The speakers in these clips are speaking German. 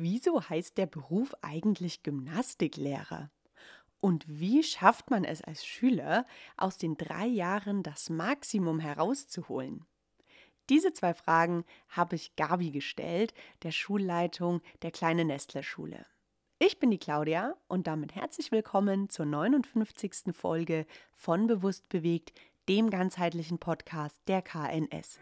Wieso heißt der Beruf eigentlich Gymnastiklehrer? Und wie schafft man es als Schüler, aus den drei Jahren das Maximum herauszuholen? Diese zwei Fragen habe ich Gabi gestellt, der Schulleitung der kleinen Nestler-Schule. Ich bin die Claudia und damit herzlich willkommen zur 59. Folge von Bewusst bewegt, dem ganzheitlichen Podcast der KNS.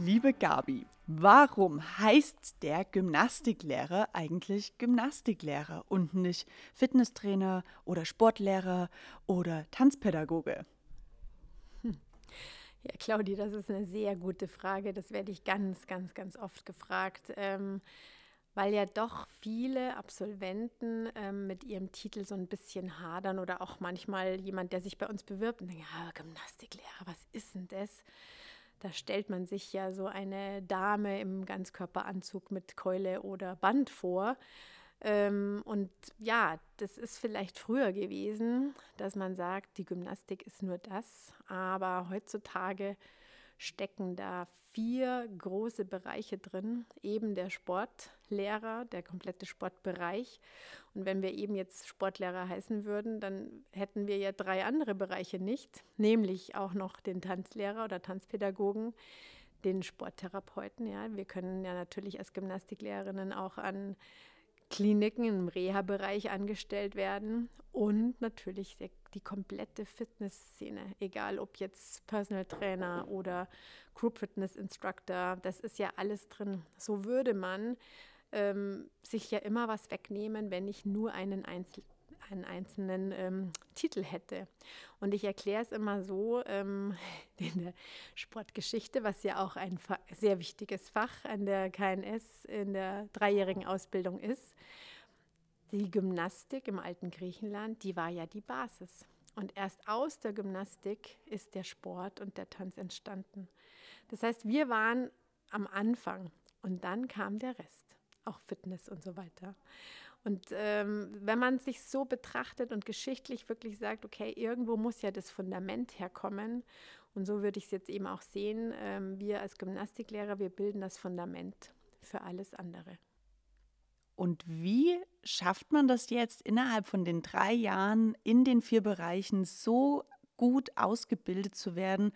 Liebe Gabi, warum heißt der Gymnastiklehrer eigentlich Gymnastiklehrer und nicht Fitnesstrainer oder Sportlehrer oder Tanzpädagoge? Hm. Ja, Claudi, das ist eine sehr gute Frage. Das werde ich ganz, ganz, ganz oft gefragt. Ähm, weil ja doch viele Absolventen ähm, mit ihrem Titel so ein bisschen hadern oder auch manchmal jemand, der sich bei uns bewirbt und denkt, ja, Gymnastiklehrer, was ist denn das? Da stellt man sich ja so eine Dame im Ganzkörperanzug mit Keule oder Band vor. Ähm, und ja, das ist vielleicht früher gewesen, dass man sagt, die Gymnastik ist nur das. Aber heutzutage stecken da vier große Bereiche drin. Eben der Sportlehrer, der komplette Sportbereich. Und wenn wir eben jetzt Sportlehrer heißen würden, dann hätten wir ja drei andere Bereiche nicht, nämlich auch noch den Tanzlehrer oder Tanzpädagogen, den Sporttherapeuten. Ja, wir können ja natürlich als Gymnastiklehrerinnen auch an Kliniken im Reha-Bereich angestellt werden und natürlich die, die komplette Fitnessszene, egal ob jetzt Personal Trainer oder Group Fitness Instructor, das ist ja alles drin. So würde man ähm, sich ja immer was wegnehmen, wenn ich nur einen Einzel einen einzelnen ähm, Titel hätte. Und ich erkläre es immer so ähm, in der Sportgeschichte, was ja auch ein sehr wichtiges Fach an der KNS in der dreijährigen Ausbildung ist. Die Gymnastik im alten Griechenland, die war ja die Basis. Und erst aus der Gymnastik ist der Sport und der Tanz entstanden. Das heißt, wir waren am Anfang und dann kam der Rest, auch Fitness und so weiter. Und ähm, wenn man sich so betrachtet und geschichtlich wirklich sagt, okay, irgendwo muss ja das Fundament herkommen. Und so würde ich es jetzt eben auch sehen. Ähm, wir als Gymnastiklehrer, wir bilden das Fundament für alles andere. Und wie schafft man das jetzt innerhalb von den drei Jahren in den vier Bereichen so gut ausgebildet zu werden,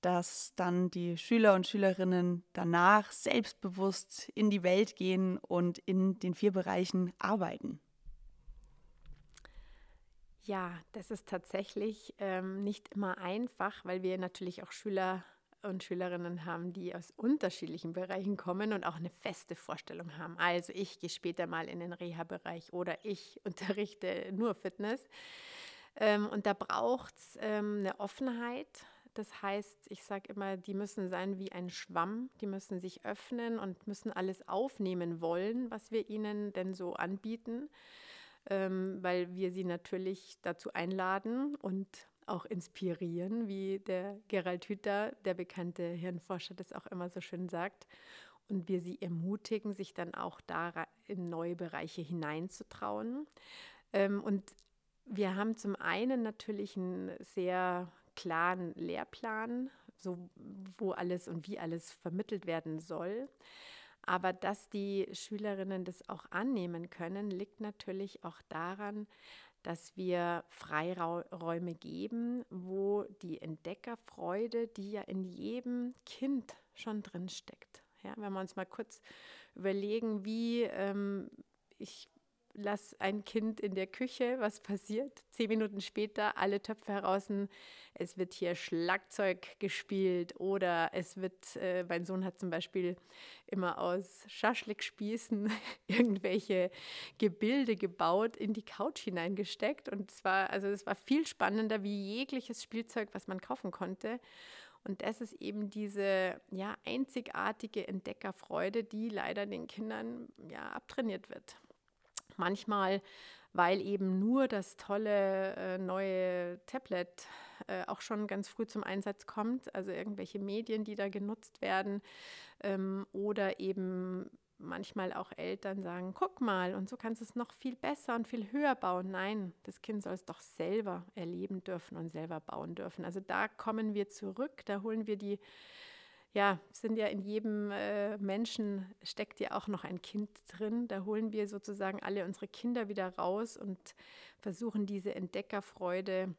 dass dann die Schüler und Schülerinnen danach selbstbewusst in die Welt gehen und in den vier Bereichen arbeiten? Ja, das ist tatsächlich ähm, nicht immer einfach, weil wir natürlich auch Schüler und Schülerinnen haben, die aus unterschiedlichen Bereichen kommen und auch eine feste Vorstellung haben. Also ich gehe später mal in den Reha-Bereich oder ich unterrichte nur Fitness. Ähm, und da braucht es ähm, eine Offenheit, das heißt, ich sage immer, die müssen sein wie ein Schwamm, die müssen sich öffnen und müssen alles aufnehmen wollen, was wir ihnen denn so anbieten, ähm, weil wir sie natürlich dazu einladen und auch inspirieren, wie der Gerald Hüther, der bekannte Hirnforscher, das auch immer so schön sagt. Und wir sie ermutigen, sich dann auch da in neue Bereiche hineinzutrauen. Ähm, und wir haben zum einen natürlich ein sehr klaren Lehrplan, so wo alles und wie alles vermittelt werden soll. Aber dass die Schülerinnen das auch annehmen können, liegt natürlich auch daran, dass wir Freiräume geben, wo die Entdeckerfreude, die ja in jedem Kind schon drin steckt. Ja, wenn wir uns mal kurz überlegen, wie ähm, ich lass ein Kind in der Küche, was passiert? Zehn Minuten später alle Töpfe heraus, es wird hier Schlagzeug gespielt oder es wird, äh, mein Sohn hat zum Beispiel immer aus Schaschlikspießen irgendwelche Gebilde gebaut, in die Couch hineingesteckt und zwar, also es war viel spannender wie jegliches Spielzeug, was man kaufen konnte. Und das ist eben diese ja, einzigartige Entdeckerfreude, die leider den Kindern ja, abtrainiert wird. Manchmal, weil eben nur das tolle äh, neue Tablet äh, auch schon ganz früh zum Einsatz kommt, also irgendwelche Medien, die da genutzt werden ähm, oder eben manchmal auch Eltern sagen, guck mal, und so kannst du es noch viel besser und viel höher bauen. Nein, das Kind soll es doch selber erleben dürfen und selber bauen dürfen. Also da kommen wir zurück, da holen wir die, ja, sind ja in jedem äh, Menschen steckt ja auch noch ein Kind drin. Da holen wir sozusagen alle unsere Kinder wieder raus und versuchen diese Entdeckerfreude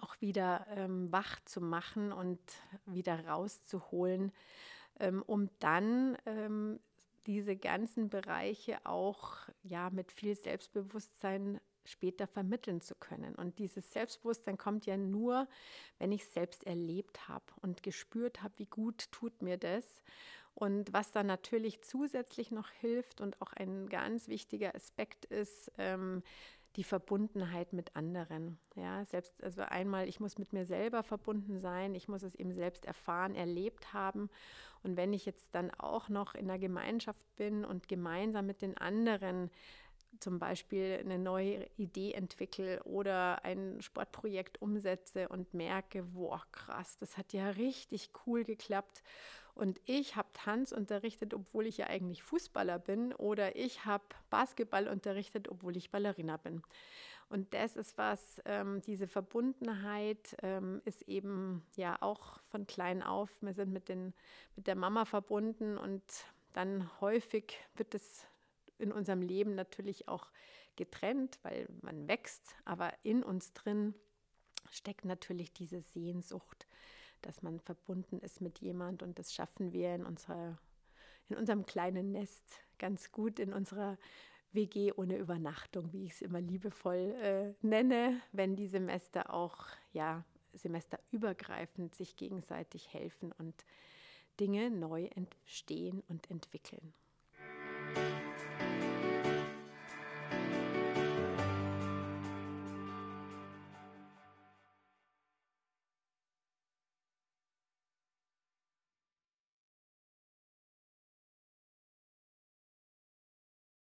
auch wieder ähm, wach zu machen und wieder rauszuholen, ähm, um dann ähm, diese ganzen Bereiche auch ja mit viel Selbstbewusstsein später vermitteln zu können. Und dieses Selbstbewusstsein kommt ja nur, wenn ich es selbst erlebt habe und gespürt habe, wie gut tut mir das. Und was dann natürlich zusätzlich noch hilft und auch ein ganz wichtiger Aspekt ist, ähm, die Verbundenheit mit anderen. Ja, selbst, also einmal, ich muss mit mir selber verbunden sein, ich muss es eben selbst erfahren, erlebt haben. Und wenn ich jetzt dann auch noch in der Gemeinschaft bin und gemeinsam mit den anderen zum Beispiel eine neue Idee entwickle oder ein Sportprojekt umsetze und merke, boah, krass, das hat ja richtig cool geklappt. Und ich habe Tanz unterrichtet, obwohl ich ja eigentlich Fußballer bin, oder ich habe Basketball unterrichtet, obwohl ich Ballerina bin. Und das ist was, ähm, diese Verbundenheit ähm, ist eben ja auch von klein auf. Wir sind mit, den, mit der Mama verbunden und dann häufig wird es in unserem Leben natürlich auch getrennt, weil man wächst, aber in uns drin steckt natürlich diese Sehnsucht, dass man verbunden ist mit jemand und das schaffen wir in unserer in unserem kleinen Nest ganz gut in unserer WG ohne Übernachtung, wie ich es immer liebevoll äh, nenne, wenn die Semester auch ja semesterübergreifend sich gegenseitig helfen und Dinge neu entstehen und entwickeln.